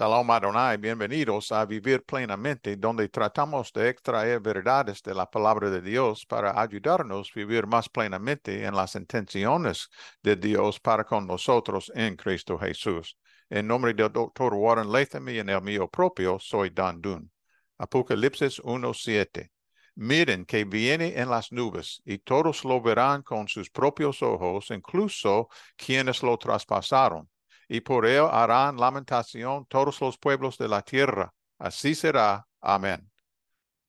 Shalom Adonai, bienvenidos a Vivir Plenamente, donde tratamos de extraer verdades de la palabra de Dios para ayudarnos a vivir más plenamente en las intenciones de Dios para con nosotros en Cristo Jesús. En nombre del doctor Warren Latham y en el mío propio, soy Dan Dun. Apocalipsis 1.7. Miren que viene en las nubes y todos lo verán con sus propios ojos, incluso quienes lo traspasaron y por él harán lamentación todos los pueblos de la tierra. Así será. Amén.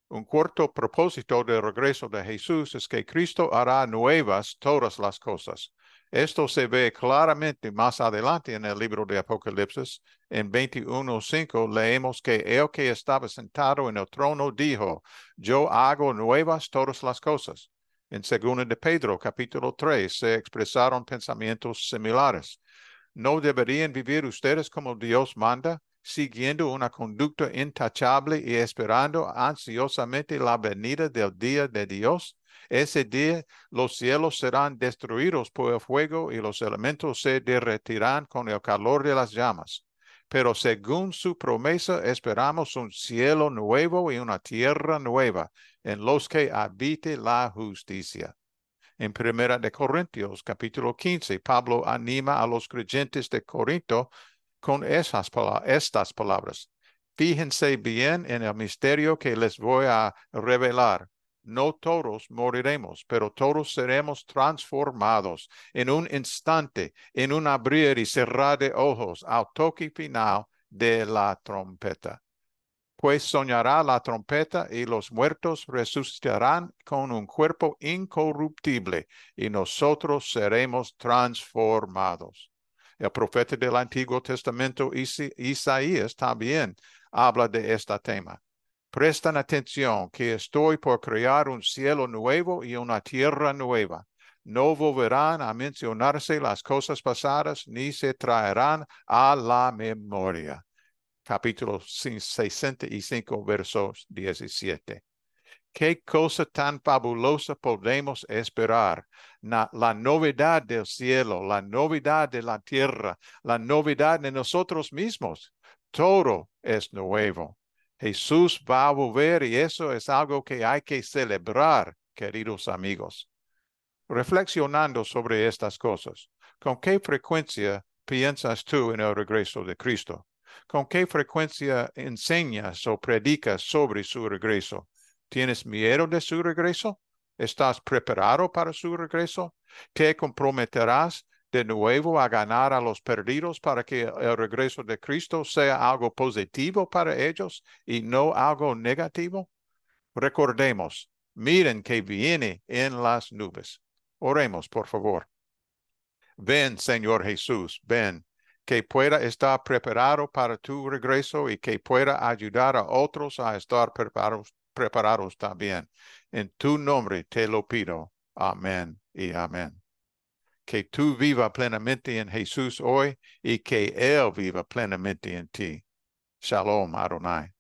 Un cuarto propósito del regreso de Jesús es que Cristo hará nuevas todas las cosas. Esto se ve claramente más adelante en el libro de Apocalipsis. En 21.5 leemos que el que estaba sentado en el trono dijo, yo hago nuevas todas las cosas. En 2 de Pedro capítulo 3 se expresaron pensamientos similares. ¿No deberían vivir ustedes como Dios manda, siguiendo una conducta intachable y esperando ansiosamente la venida del día de Dios? Ese día los cielos serán destruidos por el fuego y los elementos se derretirán con el calor de las llamas. Pero según su promesa esperamos un cielo nuevo y una tierra nueva en los que habite la justicia. En Primera de Corintios, capítulo 15, Pablo anima a los creyentes de Corinto con esas, estas palabras. Fíjense bien en el misterio que les voy a revelar. No todos moriremos, pero todos seremos transformados en un instante, en un abrir y cerrar de ojos, al toque final de la trompeta pues soñará la trompeta y los muertos resucitarán con un cuerpo incorruptible y nosotros seremos transformados. El profeta del Antiguo Testamento Isaías también habla de este tema. Prestan atención que estoy por crear un cielo nuevo y una tierra nueva. No volverán a mencionarse las cosas pasadas ni se traerán a la memoria capítulo 65, versos 17. ¿Qué cosa tan fabulosa podemos esperar? la novedad del cielo, la novedad de la tierra, la novedad de nosotros mismos. Todo es nuevo. Jesús va a volver y eso es algo que hay que celebrar, queridos amigos. Reflexionando sobre estas cosas, ¿con qué frecuencia piensas tú en el regreso de Cristo? ¿Con qué frecuencia enseñas o predicas sobre su regreso? ¿Tienes miedo de su regreso? ¿Estás preparado para su regreso? ¿Te comprometerás de nuevo a ganar a los perdidos para que el regreso de Cristo sea algo positivo para ellos y no algo negativo? Recordemos, miren que viene en las nubes. Oremos, por favor. Ven, Señor Jesús, ven que pueda estar preparado para tu regreso y que pueda ayudar a otros a estar preparados, preparados también. En tu nombre te lo pido. Amén y amén. Que tú viva plenamente en Jesús hoy y que Él viva plenamente en ti. Shalom, Adonai.